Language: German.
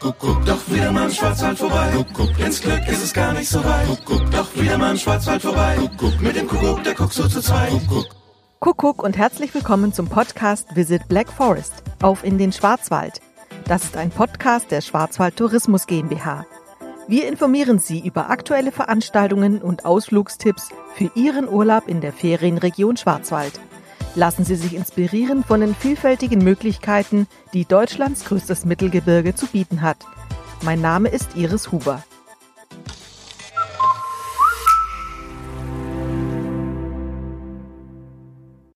Kuckuck, doch wieder mal im Schwarzwald vorbei. Kuckuck, ins Glück ist es gar nicht so weit. Kuckuck, doch wieder mal im Schwarzwald vorbei. Kuckuck, mit dem Kuckuck, der guckt so zu zweit. Kuckuck. Kuckuck und herzlich willkommen zum Podcast Visit Black Forest. Auf in den Schwarzwald. Das ist ein Podcast der Schwarzwald Tourismus GmbH. Wir informieren Sie über aktuelle Veranstaltungen und Ausflugstipps für Ihren Urlaub in der Ferienregion Schwarzwald. Lassen Sie sich inspirieren von den vielfältigen Möglichkeiten, die Deutschlands größtes Mittelgebirge zu bieten hat. Mein Name ist Iris Huber.